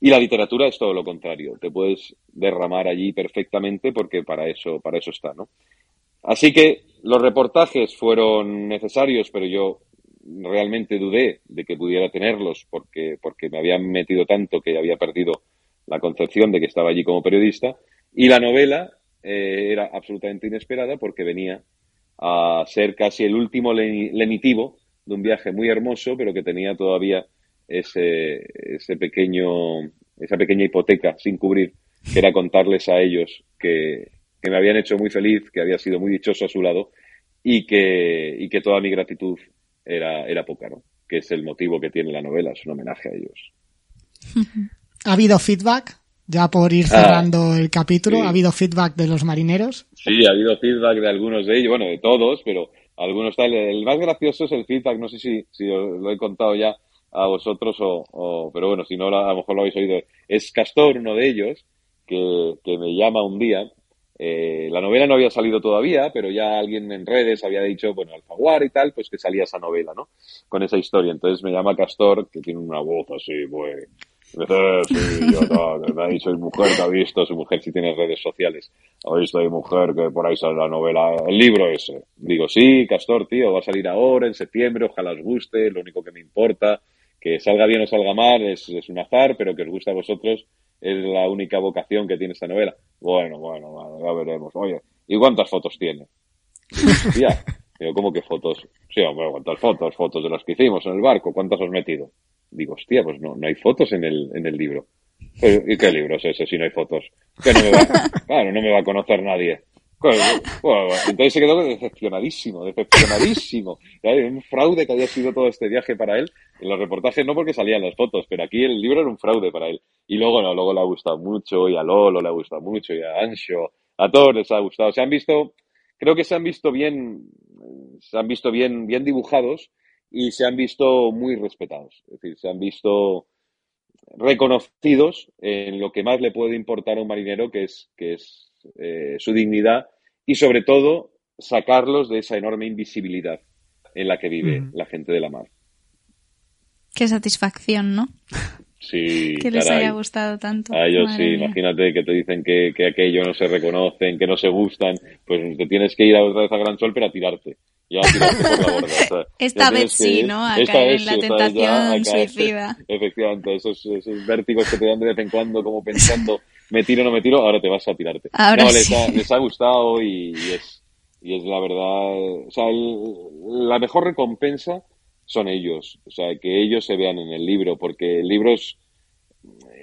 Speaker 3: Y la literatura es todo lo contrario, te puedes derramar allí perfectamente porque para eso, para eso está, ¿no? Así que los reportajes fueron necesarios, pero yo realmente dudé de que pudiera tenerlos porque, porque me habían metido tanto que había perdido la concepción de que estaba allí como periodista. Y la novela eh, era absolutamente inesperada porque venía a ser casi el último lenitivo de un viaje muy hermoso, pero que tenía todavía ese, ese pequeño, esa pequeña hipoteca sin cubrir, que era contarles a ellos que, que me habían hecho muy feliz, que había sido muy dichoso a su lado y que, y que toda mi gratitud era, era poca, ¿no? Que es el motivo que tiene la novela, es un homenaje a ellos.
Speaker 4: ¿Ha habido feedback ya por ir ah, cerrando el capítulo, ¿ha habido feedback de los marineros?
Speaker 3: Sí, ha habido feedback de algunos de ellos, bueno, de todos, pero algunos tal. El más gracioso es el feedback, no sé si, si os lo he contado ya a vosotros o, pero bueno, si no, a lo mejor lo habéis oído. Es Castor, uno de ellos, que, que me llama un día. Eh, la novela no había salido todavía, pero ya alguien en redes había dicho, bueno, Alfaguar y tal, pues que salía esa novela, ¿no? Con esa historia. Entonces me llama Castor, que tiene una voz así, muy, Sí, yo no, me ha dicho mujer que ha visto, su mujer si tiene redes sociales, ha visto mi mujer que por ahí sale la novela, el libro ese. Digo, sí, Castor, tío, va a salir ahora, en septiembre, ojalá os guste, lo único que me importa, que salga bien o salga mal, es, es un azar, pero que os guste a vosotros, es la única vocación que tiene esta novela. Bueno, bueno, ya veremos. Oye, ¿y cuántas fotos tiene? Ya, digo, ¿cómo que fotos? Sí, hombre, ¿cuántas fotos? Fotos de las que hicimos en el barco, ¿cuántas has metido? digo, hostia, pues no, no hay fotos en el, en el libro. ¿Y qué libro es ese si no hay fotos? Que no me va, claro, no me va a conocer nadie. Entonces se quedó decepcionadísimo, decepcionadísimo. Un fraude que había sido todo este viaje para él. En los reportajes no porque salían las fotos, pero aquí el libro era un fraude para él. Y luego no, luego le ha gustado mucho, y a Lolo le ha gustado mucho, y a Ancho, a todos les ha gustado. Se han visto, creo que se han visto bien, se han visto bien, bien dibujados y se han visto muy respetados. Es decir, se han visto reconocidos en lo que más le puede importar a un marinero, que es, que es eh, su dignidad y sobre todo sacarlos de esa enorme invisibilidad en la que vive la gente de la mar.
Speaker 1: Qué satisfacción, ¿no?
Speaker 3: Sí,
Speaker 1: que les haya gustado tanto.
Speaker 3: A ellos sí, imagínate que te dicen que, que aquello no se reconocen, que no se gustan, pues te tienes que ir a otra vez a Gran Sol pero a tirarte.
Speaker 1: esta vez sí, ¿no? A caer en la tentación suicida.
Speaker 3: Efectivamente, esos, esos vértigos que te dan de vez en cuando como pensando, me tiro no me tiro, ahora te vas a tirarte.
Speaker 1: Ahora
Speaker 3: no,
Speaker 1: les,
Speaker 3: ha, les ha gustado y, es, Y es la verdad, o sea, la mejor recompensa son ellos, o sea, que ellos se vean en el libro, porque el libro es,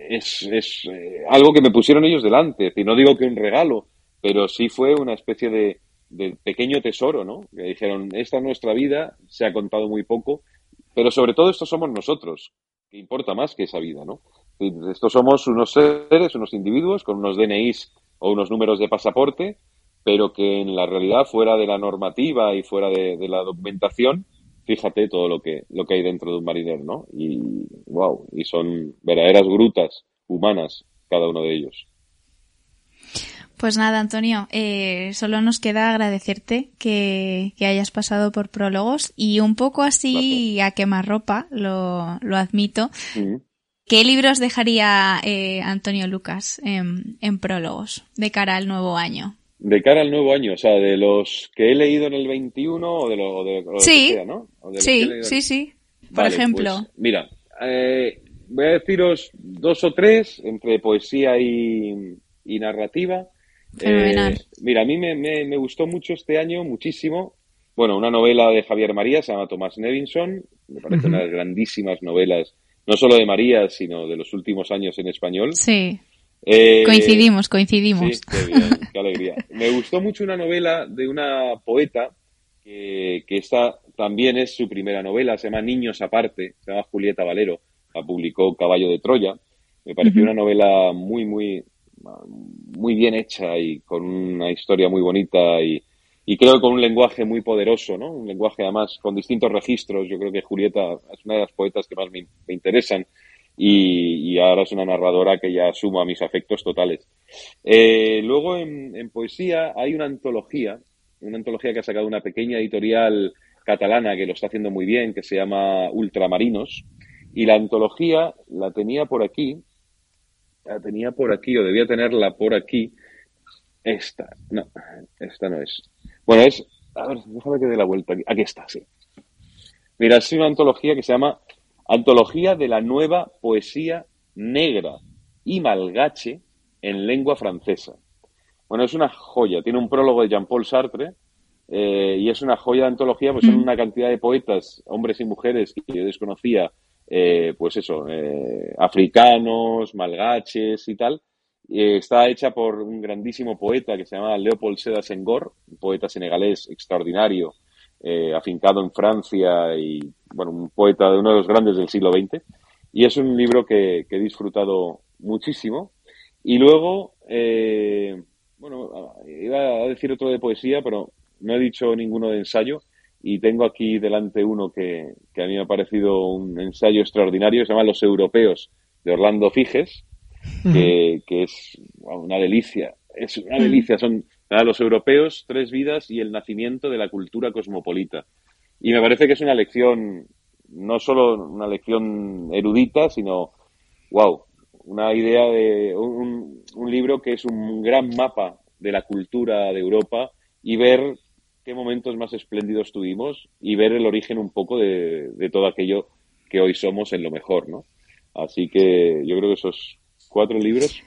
Speaker 3: es, es eh, algo que me pusieron ellos delante, y no digo que un regalo, pero sí fue una especie de, de pequeño tesoro, ¿no? Que dijeron, esta es nuestra vida, se ha contado muy poco, pero sobre todo esto somos nosotros, que importa más que esa vida, ¿no? Estos somos unos seres, unos individuos con unos DNIs o unos números de pasaporte, pero que en la realidad, fuera de la normativa y fuera de, de la documentación, fíjate todo lo que, lo que hay dentro de un marinero, ¿no? Y wow, y son verdaderas grutas humanas cada uno de ellos.
Speaker 1: Pues nada, Antonio, eh, solo nos queda agradecerte que, que, hayas pasado por prólogos y un poco así a quemarropa, lo, lo admito. ¿Qué libros dejaría eh, Antonio Lucas en, en prólogos de cara al nuevo año?
Speaker 3: De cara al nuevo año, o sea, de los que he leído en el 21 o de lo, de,
Speaker 1: sí.
Speaker 3: que sea, ¿no?
Speaker 1: sí, sí, sí. Por
Speaker 3: vale,
Speaker 1: ejemplo.
Speaker 3: Pues, mira, eh, voy a deciros dos o tres entre poesía y, y narrativa.
Speaker 1: Fenomenal.
Speaker 3: Eh, mira, a mí me, me, me, gustó mucho este año, muchísimo. Bueno, una novela de Javier María, se llama Tomás Nevinson. Me parece uh -huh. una de las grandísimas novelas, no solo de María, sino de los últimos años en español.
Speaker 1: Sí. Eh, coincidimos, coincidimos.
Speaker 3: Sí, qué, bien, qué alegría. Me gustó mucho una novela de una poeta que, que esta también es su primera novela, se llama Niños Aparte, se llama Julieta Valero, la publicó Caballo de Troya. Me pareció uh -huh. una novela muy, muy, muy bien hecha y con una historia muy bonita y, y creo que con un lenguaje muy poderoso, ¿no? Un lenguaje además con distintos registros. Yo creo que Julieta es una de las poetas que más me, interesan y, ahora es una narradora que ya suma mis afectos totales. Eh, luego en, poesía hay una antología, una antología que ha sacado una pequeña editorial catalana que lo está haciendo muy bien, que se llama Ultramarinos. Y la antología la tenía por aquí, la tenía por aquí, o debía tenerla por aquí. Esta, no, esta no es. Bueno, es, a ver, déjame que dé la vuelta aquí. Aquí está, sí. Mira, es una antología que se llama Antología de la nueva poesía negra y malgache en lengua francesa. Bueno, es una joya. Tiene un prólogo de Jean-Paul Sartre eh, y es una joya de antología, pues son una cantidad de poetas, hombres y mujeres que yo desconocía, eh, pues eso, eh, africanos, malgaches y tal. Está hecha por un grandísimo poeta que se llama Leopold Seda Senghor, un poeta senegalés extraordinario, eh, afincado en Francia y, bueno, un poeta de uno de los grandes del siglo XX. Y es un libro que, que he disfrutado muchísimo. Y luego, eh, bueno, iba a decir otro de poesía, pero no he dicho ninguno de ensayo. Y tengo aquí delante uno que, que a mí me ha parecido un ensayo extraordinario, se llama Los Europeos, de Orlando Figes, que, que es una delicia. Es una delicia. Son a los europeos, tres vidas y el nacimiento de la cultura cosmopolita. Y me parece que es una lección, no solo una lección erudita, sino, wow, una idea de un, un, libro que es un gran mapa de la cultura de Europa y ver qué momentos más espléndidos tuvimos y ver el origen un poco de, de todo aquello que hoy somos en lo mejor, ¿no? Así que yo creo que esos cuatro libros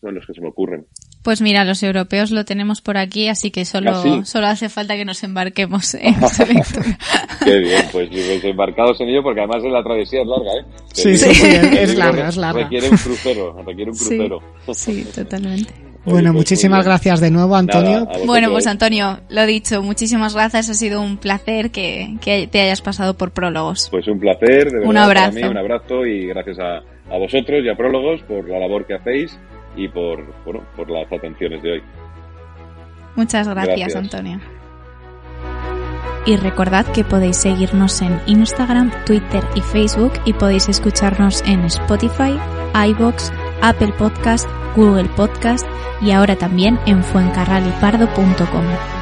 Speaker 3: son los que se me ocurren.
Speaker 1: Pues mira, los europeos lo tenemos por aquí, así que solo,
Speaker 3: ¿Ah, sí?
Speaker 1: solo hace falta que nos embarquemos en su lectura.
Speaker 3: Qué bien, pues, pues, embarcados en ello, porque además la travesía es larga, ¿eh?
Speaker 4: Sí, sí, sí. es larga, es larga.
Speaker 3: Requiere un crucero, requiere un crucero.
Speaker 1: Sí, sí totalmente.
Speaker 4: Bueno, pues muchísimas gracias de nuevo, Antonio.
Speaker 3: Nada,
Speaker 1: bueno, pues Antonio, lo dicho, muchísimas gracias. Ha sido un placer que, que te hayas pasado por prólogos.
Speaker 3: Pues un placer, de verdad,
Speaker 1: un abrazo.
Speaker 3: Para mí, un abrazo y gracias a, a vosotros y a Prólogos por la labor que hacéis y por, bueno, por las atenciones de hoy.
Speaker 1: Muchas gracias,
Speaker 3: Gracias.
Speaker 1: Antonio. Y recordad que podéis seguirnos en Instagram, Twitter y Facebook y podéis escucharnos en Spotify, iBox, Apple Podcast, Google Podcast y ahora también en fuencarralipardo.com.